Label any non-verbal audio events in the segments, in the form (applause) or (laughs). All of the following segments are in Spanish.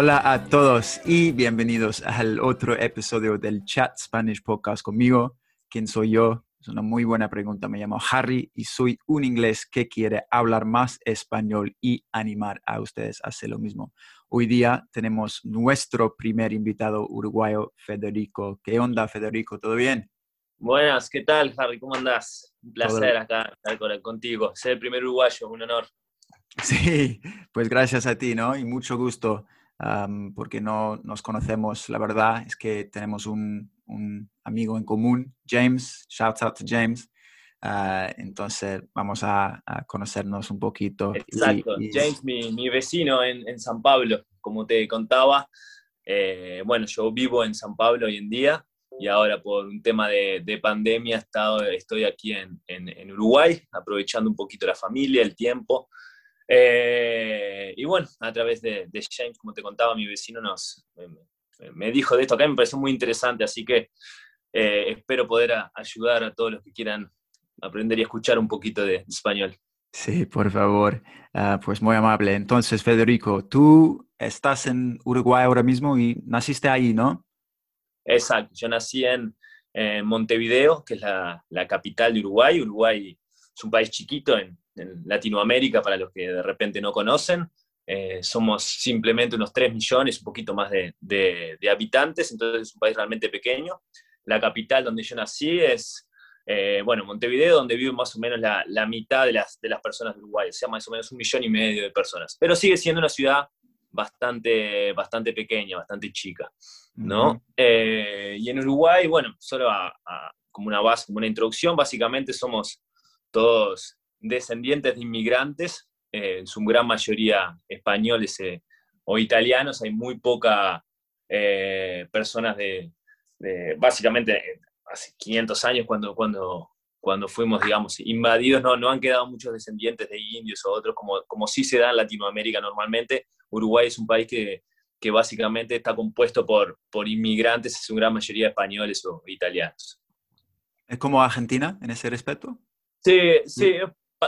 Hola a todos y bienvenidos al otro episodio del Chat Spanish Podcast conmigo. ¿Quién soy yo? Es una muy buena pregunta. Me llamo Harry y soy un inglés que quiere hablar más español y animar a ustedes a hacer lo mismo. Hoy día tenemos nuestro primer invitado uruguayo, Federico. ¿Qué onda, Federico? ¿Todo bien? Buenas, ¿qué tal, Harry? ¿Cómo andás? Un placer acá estar contigo. Ser el primer uruguayo, un honor. Sí, pues gracias a ti, ¿no? Y mucho gusto porque no nos conocemos. La verdad es que tenemos un, amigo en común, James. Shout out to James. Ah, entonces vamos a, conocernos un poquito. Exacto, James, mi, vecino en, San Pablo, como te contaba. Eh, bueno, yo vivo en San Pablo hoy en día y ahora por un tema de, pandemia he estado, estoy aquí en, en, Uruguay, aprovechando un poquito la familia, el tiempo. Eh, y bueno, a través de, James, como te contaba, mi vecino nos, me, dijo de esto acá, me pareció muy interesante, así que eh, espero poder ayudar a todos los que quieran aprender y escuchar un poquito de español. Sí, por favor. Ah, pues muy amable. Entonces, Federico, tú estás en Uruguay ahora mismo y naciste ahí, ¿no? Exacto, yo nací en, Montevideo, que es la, la, capital de Uruguay. Uruguay es un país chiquito en, en Latinoamérica, para los que de repente no conocen. Eh, somos simplemente unos 3 millones, un poquito más de, de, habitantes, entonces es un país realmente pequeño. La capital donde yo nací es, eh, bueno, Montevideo, donde viven más o menos la, la, mitad de las, de las personas de Uruguay, o sea, más o menos un millón y medio de personas. Pero sigue siendo una ciudad bastante, bastante pequeña, bastante chica, ¿no? Eh, y en Uruguay, bueno, solo como una base, como una introducción, básicamente somos todos descendientes de inmigrantes, eh, en su gran mayoría españoles eh, o italianos, hay muy pocas eh, personas de, básicamente, hace 500 años cuando, cuando, cuando fuimos, digamos, invadidos, no, no han quedado muchos descendientes de indios o otros, como, como sí se da en Latinoamérica normalmente. Uruguay es un país que, que básicamente está compuesto por, por inmigrantes, en su gran mayoría españoles o italianos. ¿Es como Argentina en ese respecto? Sí, sí,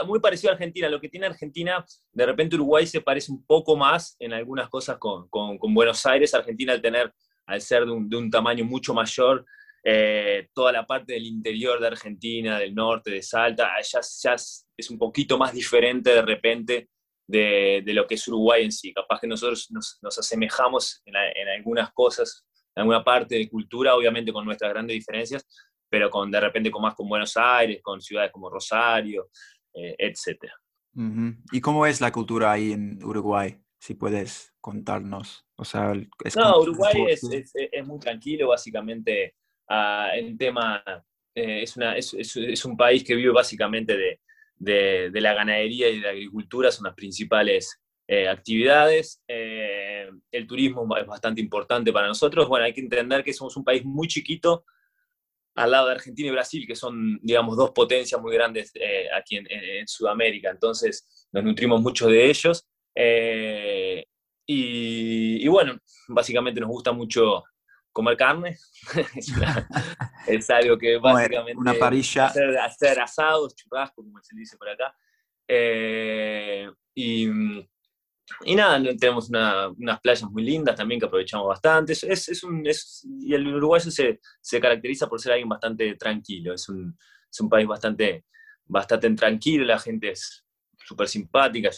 muy parecido a Argentina. Lo que tiene Argentina, de repente Uruguay se parece un poco más en algunas cosas con, Buenos Aires. Argentina al tener, al ser de un, tamaño mucho mayor, eh, toda la parte del interior de Argentina, del norte, de Salta, ya, ya es un poquito más diferente de repente de, lo que es Uruguay en sí. Capaz que nosotros nos, asemejamos en, en, algunas cosas, en alguna parte de cultura, obviamente con nuestras grandes diferencias, pero con de repente con más con Buenos Aires, con ciudades como Rosario, eh, etcétera. ¿Y cómo es la cultura ahí en Uruguay? Si puedes contarnos. O sea, no, Uruguay es, es, muy tranquilo, básicamente. Uh, en tema, eh, es, una, es, un país que vive básicamente de, de, de, la ganadería y de la agricultura, son las principales eh, actividades. el turismo es bastante importante para nosotros. Bueno, hay que entender que somos un país muy chiquito, al lado de Argentina y Brasil, que son, digamos, dos potencias muy grandes eh, aquí en, Sudamérica. Entonces, nos nutrimos mucho de ellos. Eh, y, bueno, básicamente nos gusta mucho comer carne. (laughs) (laughs) es, algo que básicamente... Una parilla. Hacer, asados, churrasco, como se dice por acá. Eh, y y nada, tenemos unas playas muy lindas también que aprovechamos bastante. Es, es un, es, y el uruguayo se, se, caracteriza por ser alguien bastante tranquilo. Es un, es un país bastante, bastante tranquilo, la gente es súper simpática,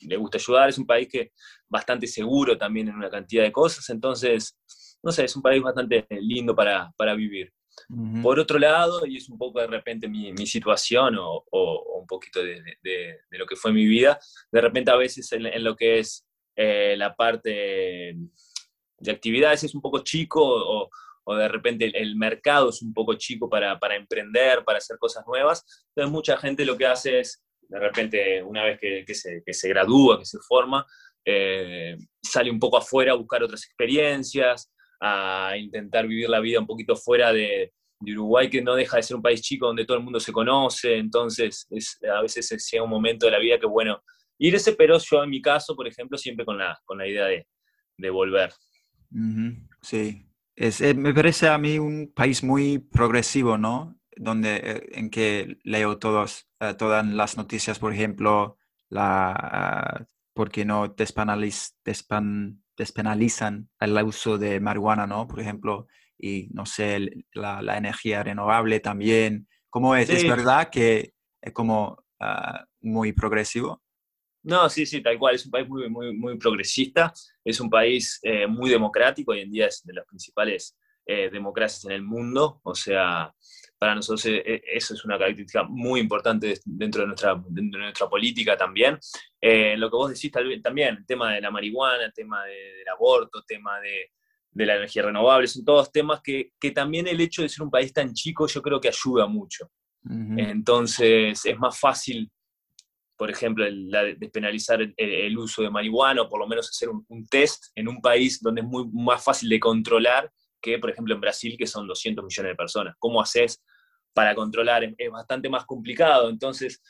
le gusta ayudar. Es un país que bastante seguro también en una cantidad de cosas. Entonces, no sé, es un país bastante lindo para, para vivir. Por otro lado, y es un poco de repente mi, situación o, un poquito de, lo que fue mi vida, de repente a veces en, lo que es eh, la parte de actividades es un poco chico o, de repente el, mercado es un poco chico para, para, emprender, para hacer cosas nuevas. Entonces mucha gente lo que hace es, de repente, una vez que, se, que gradúa, que se forma, eh, sale un poco afuera a buscar otras experiencias, a intentar vivir la vida un poquito fuera de, Uruguay, que no deja de ser un país chico donde todo el mundo se conoce, entonces es, a veces llega un momento de la vida que, bueno, irse, pero yo en mi caso, por ejemplo, siempre con la, con la idea de, de volver. Sí, es, eh, me parece a mí un país muy progresivo, ¿no? Donde, eh, en que leo todos, eh, todas las noticias, por ejemplo, la, ah, porque no despenaliz, despenalizan el uso de marihuana, ¿no? Por ejemplo, y no sé, la, la energía renovable también. ¿Cómo es? ¿Es verdad que es como ah, muy progresivo? No, sí, sí, tal cual. Es un país muy, muy, muy progresista, es un país eh, muy democrático, hoy en día es de las principales eh, democracias en el mundo, o sea, para nosotros eh, eso es una característica muy importante dentro de nuestra, dentro de nuestra política también. lo que vos decís también, el tema de la marihuana, el tema del aborto, el tema de, de, la energía renovable, son todos temas que, que, también el hecho de ser un país tan chico yo creo que ayuda mucho. Entonces es más fácil por ejemplo, el, despenalizar el, uso de marihuana o por lo menos hacer un, test en un país donde es muy más fácil de controlar que, por ejemplo, en Brasil, que son 200 millones de personas. ¿Cómo haces para controlar? Es, bastante más complicado. Entonces,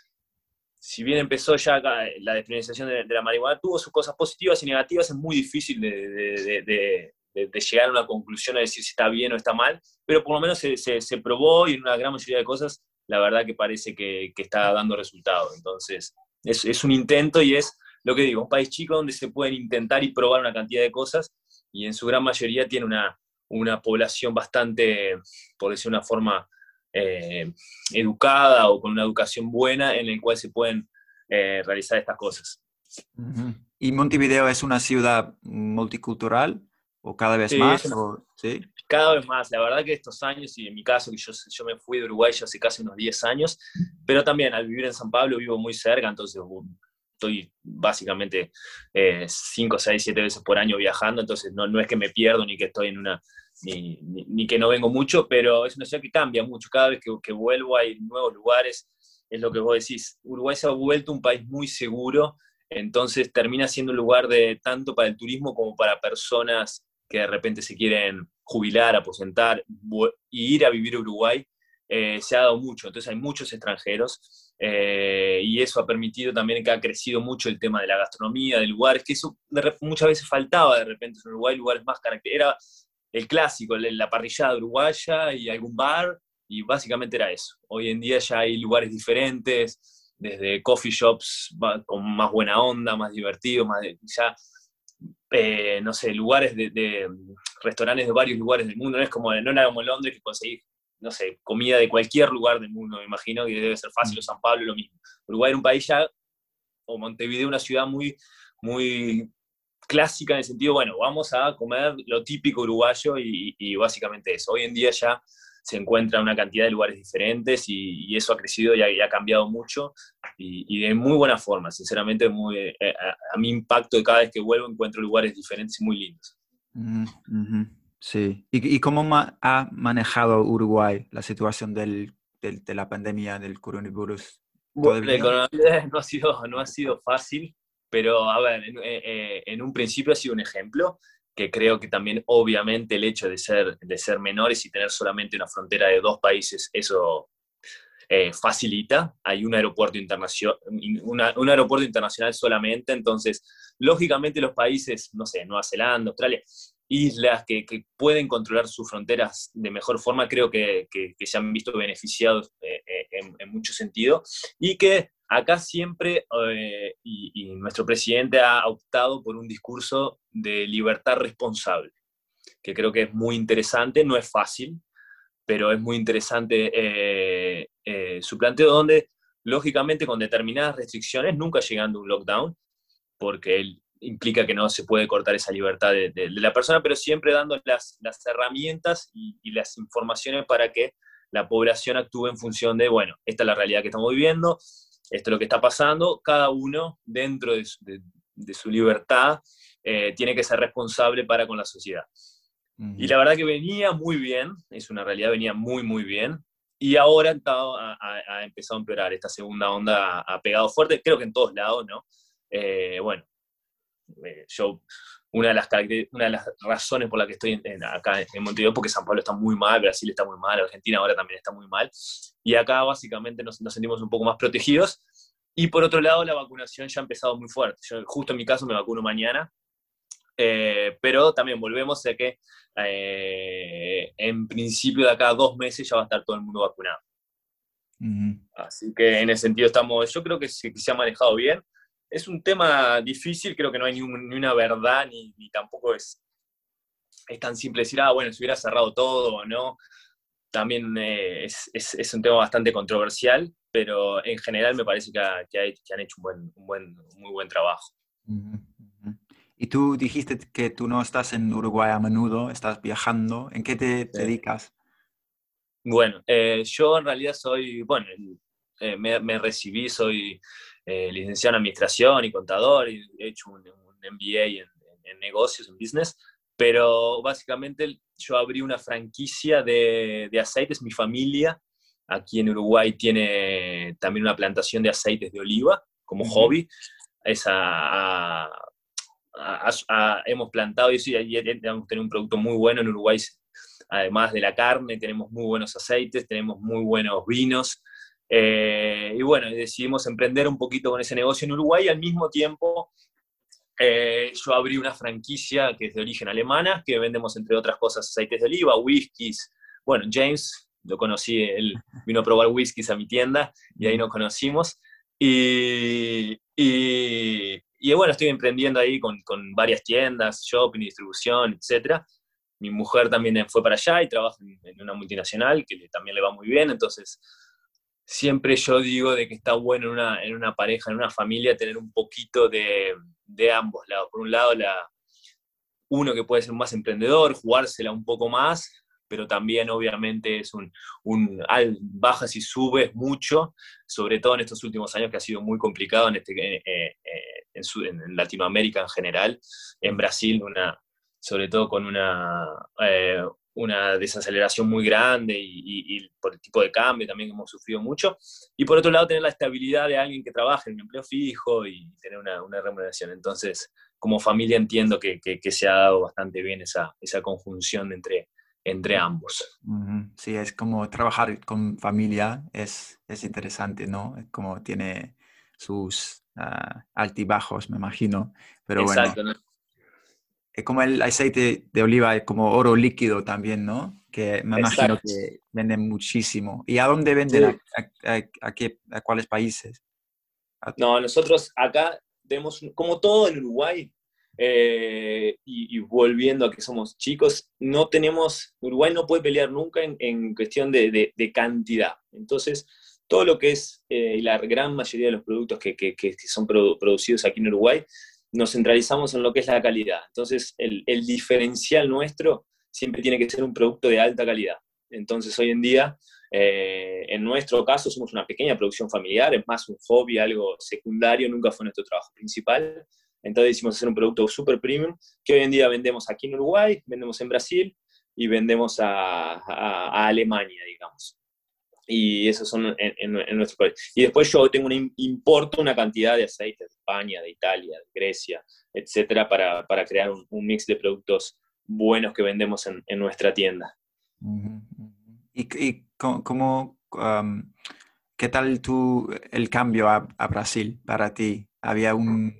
si bien empezó ya la despenalización de, la marihuana, tuvo sus cosas positivas y negativas, es muy difícil de, llegar a una conclusión a decir si está bien o está mal, pero por lo menos se, se probó y en una gran mayoría de cosas la verdad que parece que, está dando resultados. Entonces, es, un intento y es lo que digo, un país chico donde se pueden intentar y probar una cantidad de cosas y en su gran mayoría tiene una, una población bastante, por decir una forma, eh, educada o con una educación buena en la cual se pueden eh, realizar estas cosas. ¿Y Montevideo es una ciudad multicultural o cada vez más? ¿sí? cada vez más. La verdad que estos años, y en mi caso, que yo, yo me fui de Uruguay ya hace casi unos 10 años, pero también al vivir en San Pablo vivo muy cerca, entonces estoy básicamente 5, 6, 7 veces por año viajando, entonces no, no es que me pierdo ni que estoy en una... Ni, ni, que no vengo mucho, pero es una ciudad que cambia mucho. Cada vez que, que vuelvo hay nuevos lugares, es lo que vos decís. Uruguay se ha vuelto un país muy seguro, entonces termina siendo un lugar de tanto para el turismo como para personas que de repente se quieren jubilar, aposentar ir a vivir a Uruguay, eh, se ha dado mucho. Entonces hay muchos extranjeros eh, y eso ha permitido también que ha crecido mucho el tema de la gastronomía, de lugares, que eso muchas veces faltaba de repente en Uruguay, lugares más característicos. Era el clásico, la parrillada uruguaya y algún bar, y básicamente era eso. Hoy en día ya hay lugares diferentes, desde coffee shops con más buena onda, más divertido, más ya eh, no sé, lugares de, restaurantes de varios lugares del mundo, no es como, no era como Londres que conseguís, no sé, comida de cualquier lugar del mundo, me imagino que debe ser fácil, o San Pablo lo mismo. Uruguay era un país ya, o Montevideo una ciudad muy, muy clásica en el sentido, bueno, vamos a comer lo típico uruguayo y, y básicamente eso. Hoy en día ya se encuentra en una cantidad de lugares diferentes y, eso ha crecido y ha, cambiado mucho y, de muy buena forma. Sinceramente, muy, eh, a, mi impacto de cada vez que vuelvo encuentro lugares diferentes y muy lindos. Sí. ¿Y, cómo ha manejado Uruguay la situación del, de la pandemia del coronavirus? Bueno, el coronavirus (laughs) no ha, sido, no ha sido fácil, pero a ver, en, eh, eh, en un principio ha sido un ejemplo que creo que también obviamente el hecho de ser, de ser menores y tener solamente una frontera de dos países, eso eh, facilita. Hay un aeropuerto, internacional, un aeropuerto internacional solamente, entonces, lógicamente los países, no sé, Nueva Zelanda, Australia, islas que, que pueden controlar sus fronteras de mejor forma, creo que, que, se han visto beneficiados eh, eh, en, en mucho sentido. Y que Acá siempre, eh, y, nuestro presidente ha optado por un discurso de libertad responsable, que creo que es muy interesante, no es fácil, pero es muy interesante eh, eh, su planteo donde, lógicamente, con determinadas restricciones, nunca llegando a un lockdown, porque él implica que no se puede cortar esa libertad de, la persona, pero siempre dando las, herramientas y, y las informaciones para que la población actúe en función de, bueno, esta es la realidad que estamos viviendo, esto es lo que está pasando, cada uno dentro de su, libertad eh, tiene que ser responsable para con la sociedad. Y la verdad que venía muy bien, es una realidad, venía muy, muy bien. Y ahora ha, empezado a empeorar, esta segunda onda ha, pegado fuerte, creo que en todos lados, ¿no? Eh, bueno, yo una de las, una de las razones por las que estoy acá en Montevideo, porque San Pablo está muy mal, Brasil está muy mal, Argentina ahora también está muy mal, y acá básicamente nos, nos sentimos un poco más protegidos. Y por otro lado, la vacunación ya ha empezado muy fuerte. Yo, justo en mi caso me vacuno mañana, eh, pero también volvemos a que eh, en principio de acá a dos meses ya va a estar todo el mundo vacunado. Así que en ese sentido estamos, yo creo que se, que se ha manejado bien es un tema difícil, creo que no hay ni, una verdad, ni, tampoco es, es tan simple decir, ah, bueno, se hubiera cerrado todo o no. También eh, es, un tema bastante controversial, pero en general me parece que, han hecho un, buen, muy buen trabajo. Y tú dijiste que tú no estás en Uruguay a menudo, estás viajando. ¿En qué te dedicas? Bueno, eh, yo en realidad soy, bueno, eh, me, recibí, soy eh, licenciado en administración y contador, y he hecho un, MBA en, negocios, en business, pero básicamente yo abrí una franquicia de, aceites, mi familia aquí en Uruguay tiene también una plantación de aceites de oliva como hobby. Esa, hemos plantado y, y tenemos un producto muy bueno en Uruguay, además de la carne, tenemos muy buenos aceites, tenemos muy buenos vinos, eh, y bueno, decidimos emprender un poquito con ese negocio en Uruguay y al mismo tiempo eh, yo abrí una franquicia que es de origen alemana, que vendemos entre otras cosas aceites de oliva, whiskies. Bueno, James, lo conocí, él vino a probar whiskies a mi tienda y ahí nos conocimos. Y, y, bueno, estoy emprendiendo ahí con, con, varias tiendas, shopping, distribución, etc. Mi mujer también fue para allá y trabaja en, en una multinacional que también le va muy bien, entonces siempre yo digo de que está bueno en una, en una pareja, en una familia, tener un poquito de, de, ambos lados. Por un lado, la, uno que puede ser más emprendedor, jugársela un poco más, pero también obviamente es un, un bajas y subes mucho, sobre todo en estos últimos años que ha sido muy complicado en, este, eh, eh, en, en Latinoamérica en general, en Brasil, una, sobre todo con una, eh, una desaceleración muy grande y, por el tipo de cambio también hemos sufrido mucho. Y por otro lado, tener la estabilidad de alguien que trabaje en un empleo fijo y tener una, una remuneración. Entonces, como familia entiendo que, que, se ha dado bastante bien esa, esa conjunción entre, entre ambos. Sí, es como trabajar con familia, es, es interesante, ¿no? Como tiene sus uh, altibajos, me imagino. Pero Exacto, bueno, es como el aceite de oliva, es como oro líquido también, ¿no? Que me imagino que venden muchísimo. ¿Y a dónde venden? ¿A, qué, ¿A, cuáles países? No, nosotros acá tenemos, como todo en Uruguay, eh, y, volviendo a que somos chicos, no tenemos, Uruguay no puede pelear nunca en, cuestión de, cantidad. Entonces, todo lo que es eh, la gran mayoría de los productos que, que, que son producidos aquí en Uruguay nos centralizamos en lo que es la calidad. Entonces, el, diferencial nuestro siempre tiene que ser un producto de alta calidad. Entonces, hoy en día, eh, en nuestro caso, somos una pequeña producción familiar, es más un hobby, algo secundario, nunca fue nuestro trabajo principal. Entonces, decidimos hacer un producto super premium que hoy en día vendemos aquí en Uruguay, vendemos en Brasil y vendemos a Alemania, digamos y esos son en, nuestro país. Y después yo tengo un, importo una cantidad de aceites de España, de Italia, de Grecia, etcétera, para, para crear un, mix de productos buenos que vendemos en, nuestra tienda. ¿Y, y cómo, qué tal tú, el cambio a, a, Brasil para ti? ¿Había un...?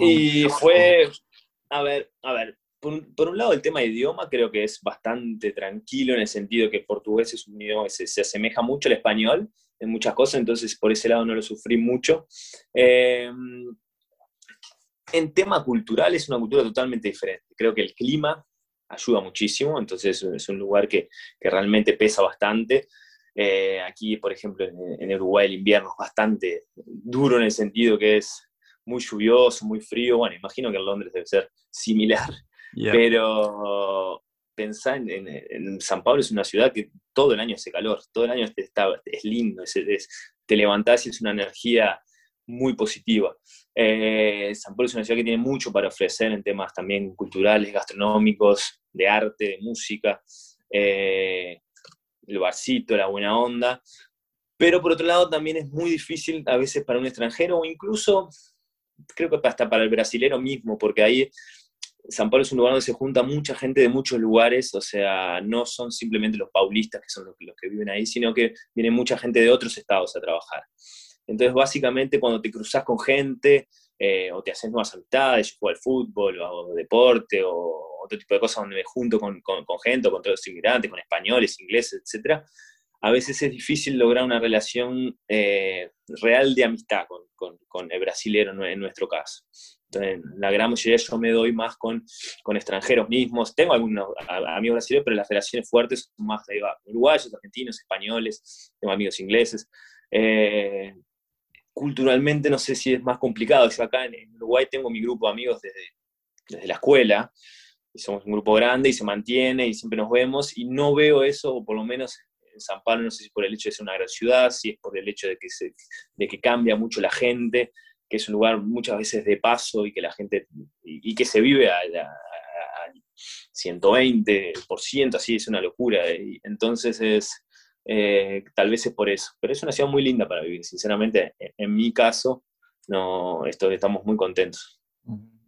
Y fue, a ver, a ver, por un, lado, el tema de idioma creo que es bastante tranquilo en el sentido que portugués es un idioma que se, asemeja mucho al español en muchas cosas, entonces por ese lado no lo sufrí mucho. Em, en tema cultural es una cultura totalmente diferente. Creo que el clima ayuda muchísimo, entonces es un lugar que, que realmente pesa bastante. Eh, aquí, por ejemplo, en, en, Uruguay el invierno es bastante duro en el sentido que es muy lluvioso, muy frío. Bueno, imagino que en Londres debe ser similar. Pero pensar en, San Pablo es una ciudad que todo el año hace calor, todo el año está, es lindo, te levantás y es una energía muy positiva. Eh, San Pablo es una ciudad que tiene mucho para ofrecer en temas también culturales, gastronómicos, de arte, de música, eh, el barcito, la buena onda. Pero por otro lado también es muy difícil a veces para un extranjero o incluso creo que hasta para el brasilero mismo, porque ahí San Pablo es un lugar donde se junta mucha gente de muchos lugares, o sea, no son simplemente los paulistas que son los, que viven ahí, sino que viene mucha gente de otros estados a trabajar. Entonces, básicamente, cuando te cruzas con gente eh, o te haces nuevas amistades, yo juego al fútbol o, deporte o otro tipo de cosas donde me junto con, con, con gente, con todos los inmigrantes, con españoles, ingleses, etc., a veces es difícil lograr una relación eh, real de amistad con, con, con, el brasilero en nuestro caso. Entonces, la gran mayoría yo me doy más con, con extranjeros mismos. Tengo algunos amigos brasileños, pero las relaciones fuertes son más de uruguayos, argentinos, españoles, tengo amigos ingleses. Eh, culturalmente no sé si es más complicado. Yo acá en, Uruguay tengo mi grupo de amigos desde, desde la escuela, y somos un grupo grande y se mantiene y siempre nos vemos, y no veo eso, o por lo menos en San Pablo, no sé si por el hecho de ser una gran ciudad, si es por el hecho de que, cambia mucho la gente, que es un lugar muchas veces de paso y que la gente, y, que se vive a, 120%, así es una locura. Y entonces es, eh, tal vez es por eso, pero es una ciudad muy linda para vivir, sinceramente, en, mi caso, no, estamos muy contentos.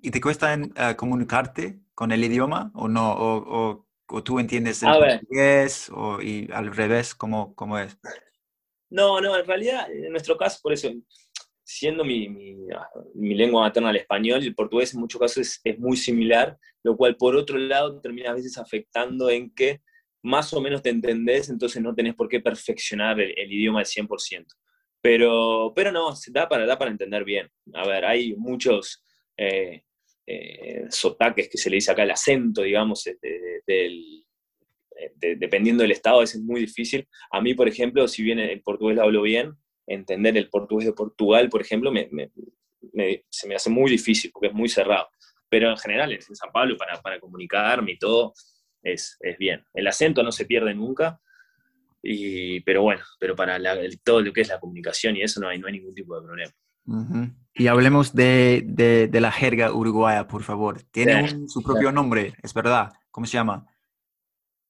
¿Y te cuesta uh, comunicarte con el idioma o no? ¿O, o tú entiendes el portugués o, y al revés, ¿cómo, ¿cómo, es? No, no, en realidad, en nuestro caso, por eso, siendo mi, mi, mi lengua materna el español, el portugués en muchos casos es, es, muy similar, lo cual por otro lado termina a veces afectando en que más o menos te entendés, entonces no tenés por qué perfeccionar el, idioma al 100%. Pero, pero no, da para, da para entender bien. A ver, hay muchos... Eh, eh, sotaques que se le dice acá, el acento, digamos, del, dependiendo del estado, es muy difícil. A mí, por ejemplo, si bien el portugués lo hablo bien, entender el portugués de Portugal, por ejemplo, se me hace muy difícil porque es muy cerrado. Pero en general, en San Pablo, para, para comunicarme y todo, es, es, bien. El acento no se pierde nunca, y, pero bueno, pero para todo lo que es la comunicación y eso no hay, no hay ningún tipo de problema. Y hablemos de, de, la jerga uruguaya, por favor. Tiene su propio nombre, es verdad. ¿Cómo se llama?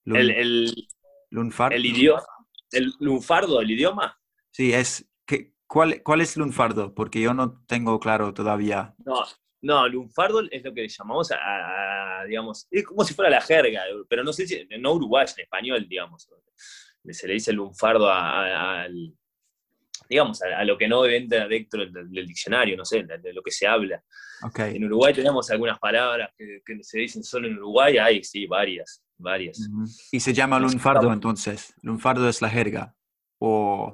el, el, lunfardo. El idioma. ¿El lunfardo, el idioma? Sí, es. Que, ¿cuál, ¿Cuál es lunfardo? Porque yo no tengo claro todavía. No, no, lunfardo es lo que llamamos a, digamos, es como si fuera la jerga, pero no sé si, no uruguayo, en español, digamos. Se le dice lunfardo al digamos, a, lo que no entra dentro del, diccionario, no sé, de, lo que se habla. En Uruguay tenemos algunas palabras que, se dicen solo en Uruguay, hay, sí, varias, varias. ¿Y se llama lunfardo entonces? ¿Lunfardo es la jerga? O...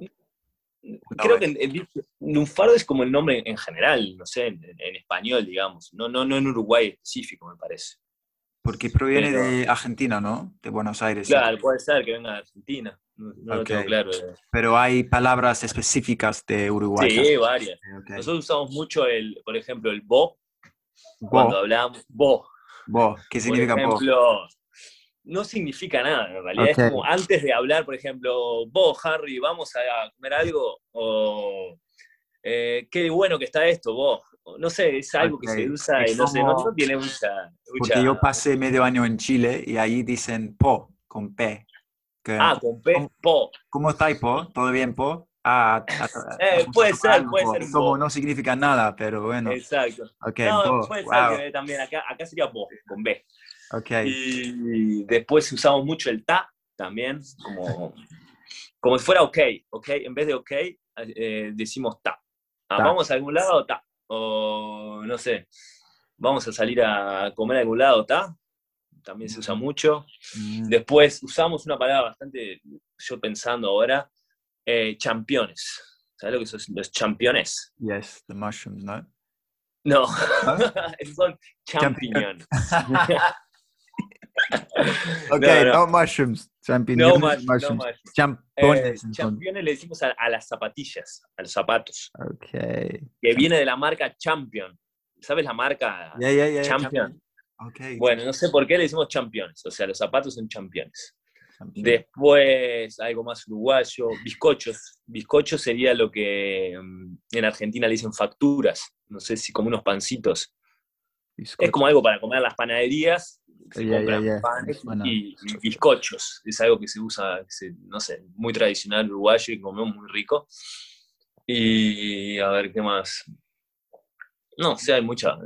Creo que el, lunfardo es como el nombre en general, no sé, en, español, digamos, no, no, no en Uruguay específico, me parece. Porque proviene de Argentina, ¿no? De Buenos Aires. Claro, puede ser que venga de Argentina. No, claro. Eh. Pero hay palabras específicas de Uruguay. Sí, varias. Nosotros usamos mucho el, por ejemplo, el bo. Cuando hablamos, bo. Bo, ¿qué significa por ejemplo, No significa nada, en realidad. Es como antes de hablar, por ejemplo, bo, Harry, vamos a comer algo. O eh, qué bueno que está esto, bo. No sé, es algo que se usa y no sé, no, tiene mucha, Porque yo pasé medio año en Chile y ahí dicen po, con P ah, con P, Po. ¿Cómo estáis, Po? ¿Todo bien, Po? Ah, (laughs) eh, puede ser, puede ser. Como no significa nada, pero bueno. Exacto. Okay, no, puede ser que también acá, acá sería Po, con B. Okay. Y después usamos mucho el ta también, como, como si fuera ok, ok. En vez de ok, eh, decimos ta. Ah, Vamos a algún lado, ta. O no sé, vamos a salir a comer a algún lado, ta también se usa mucho. Mm. Después usamos una palabra bastante, yo pensando ahora, eh, championes. ¿Sabes lo que son los championes? Yes, the mushrooms, ¿no? No, (laughs) son champiñones. (laughs) ok, no, mushrooms. Champiñones, no, mushrooms. No Champones, eh, championes le decimos a, las zapatillas, a los zapatos. Ok. Que viene de la marca Champion. ¿Sabes la marca yeah, yeah, yeah, Champion? Bueno, no sé por qué le decimos championes, o sea, los zapatos son championes. Después, algo más uruguayo, bizcochos. Bizcochos sería lo que mm, en Argentina le dicen facturas, no sé si como unos pancitos. Es como algo para comer en las panaderías, se compran panes y, bizcochos. Es algo que se usa, no sé, muy tradicional uruguayo y comemos muy rico. Y a ver, ¿qué más? No, o sea, hay mucha.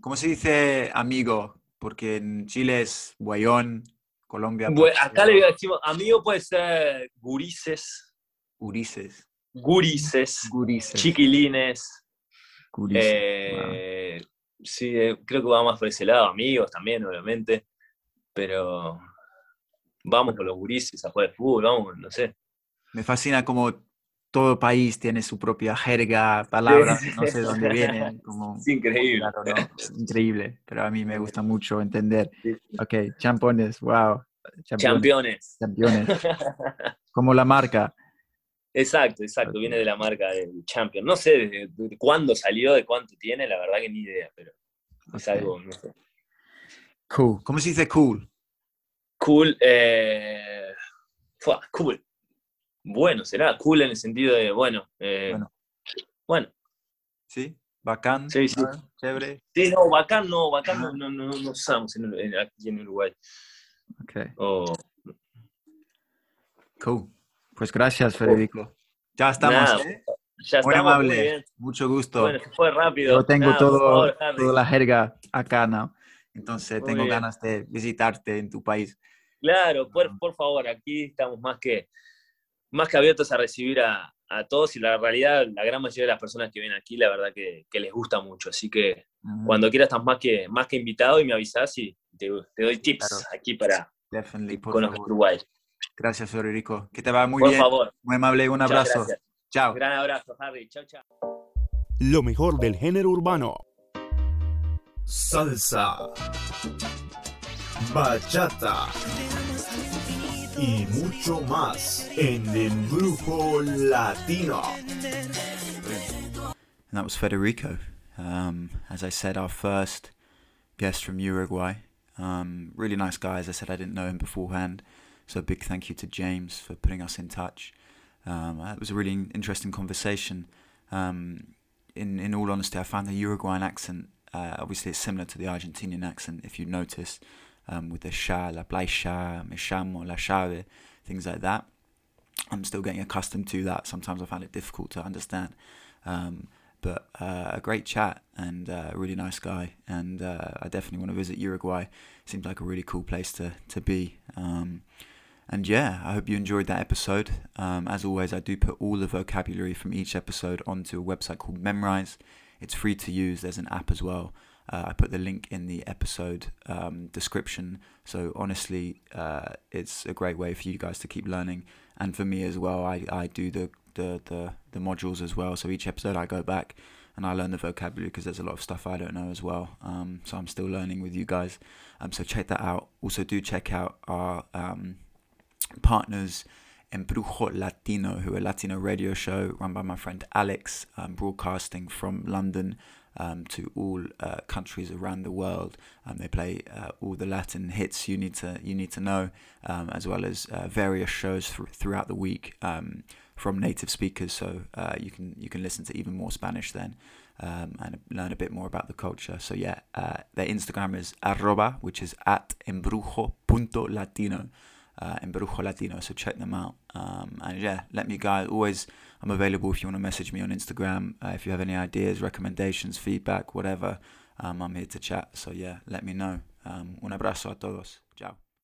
¿Cómo se dice amigo porque en Chile es Guayón, Colombia. acá le decimos, amigo puede ser gurises. Gurises. Gurises. Gurises. Chiquilines. Gurises. Eh, sí, eh, creo que va más por ese lado, amigos también, obviamente. Pero vamos con los gurises a jugar fútbol, vamos, no sé. Me fascina como todo país tiene su propia jerga, palabras, no sé (laughs) dónde vienen. Como, es increíble. increíble, pero a mí me gusta mucho entender. Ok, champones, wow. Campeones. Campeones. (laughs) como la marca. Exacto, exacto, viene de la marca del Champion. No sé de, cuándo salió, de cuánto tiene, la verdad que ni idea, pero es algo, no sé. Cool. ¿Cómo se dice cool? Cool, eh, cool bueno, será cool en el sentido de, bueno, eh, bueno. ¿Sí? Bacán. Sí, sí. Chévere. Sí, no, bacán no, bacán no, no, no, no usamos aquí en Uruguay. Ok. Cool. Pues gracias, Federico. Ya estamos. ¿eh? Ya muy amable. Mucho gusto. Bueno, fue rápido. Yo tengo todo, toda la jerga acá, ¿no? Entonces tengo ganas de visitarte en tu país. Claro, por, por favor, aquí estamos más que más que abiertos a recibir a, todos y la realidad, la gran mayoría de las personas que vienen aquí, la verdad que, les gusta mucho. Así que cuando quieras estás más que, más que invitado y me avisas y te, doy tips aquí para conocer Uruguay. Gracias, Federico. Que te va muy bien. Por favor. Muy amable. Un abrazo. Chao. Gran abrazo, Harry. Chao, chao. Lo mejor del género urbano. Salsa. Bachata y mucho más en Embrujo Latino. And that was Federico. Um, as I said, our first guest from Uruguay. Um, really nice guy. As I said, I didn't know him beforehand. So a big thank you to James for putting us in touch. Um, it was a really interesting conversation. Um, in in all honesty, I found the Uruguayan accent. Uh, obviously, it's similar to the Argentinian accent, if you notice um, with the sha, la plaisha, me chamo, la chave, things like that. I'm still getting accustomed to that. Sometimes I find it difficult to understand. Um, but uh, a great chat and uh, a really nice guy. And uh, I definitely want to visit Uruguay. Seems like a really cool place to, to be. Um, and yeah, I hope you enjoyed that episode. Um, as always, I do put all the vocabulary from each episode onto a website called Memrise. It's free to use, there's an app as well. Uh, I put the link in the episode um, description. So honestly, uh, it's a great way for you guys to keep learning, and for me as well. I, I do the, the, the the modules as well. So each episode I go back and I learn the vocabulary because there's a lot of stuff I don't know as well. Um, so I'm still learning with you guys. Um, so check that out. Also do check out our um, partners. Embrujo Latino, who are a Latino radio show run by my friend Alex, um, broadcasting from London um, to all uh, countries around the world. Um, they play uh, all the Latin hits you need to you need to know, um, as well as uh, various shows th- throughout the week um, from native speakers. So uh, you can you can listen to even more Spanish then. And learn a bit more about the culture. So yeah, uh, their Instagram is arroba, which is at embrujo.latino uh, Embrujo Latino. So check them out. Um, and yeah, let me guys always. I'm available if you want to message me on Instagram. Uh, if you have any ideas, recommendations, feedback, whatever, um, I'm here to chat. So yeah, let me know. Um, un abrazo a todos.